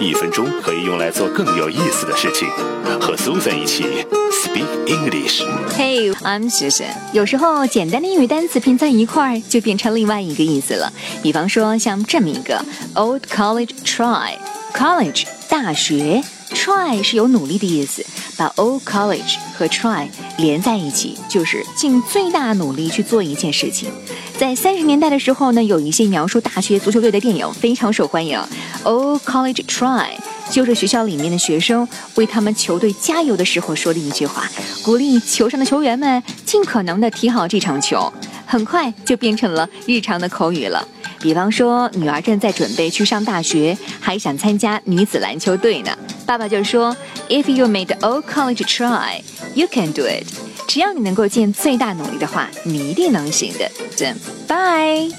一分钟可以用来做更有意思的事情。和 Susan 一起 Speak English。Hey, I'm Susan。有时候简单的英语单词拼在一块儿，就变成另外一个意思了。比方说像这么一个 Old College Try，College 大学，Try 是有努力的意思，把 Old College 和 Try 连在一起，就是尽最大努力去做一件事情。在三十年代的时候呢，有一些描述大学足球队的电影非常受欢迎，Old College Try。就是学校里面的学生为他们球队加油的时候说的一句话，鼓励球上的球员们尽可能的踢好这场球。很快就变成了日常的口语了。比方说，女儿正在准备去上大学，还想参加女子篮球队呢。爸爸就说：“If you made all college try, you can do it。只要你能够尽最大努力的话，你一定能行的。”这，拜。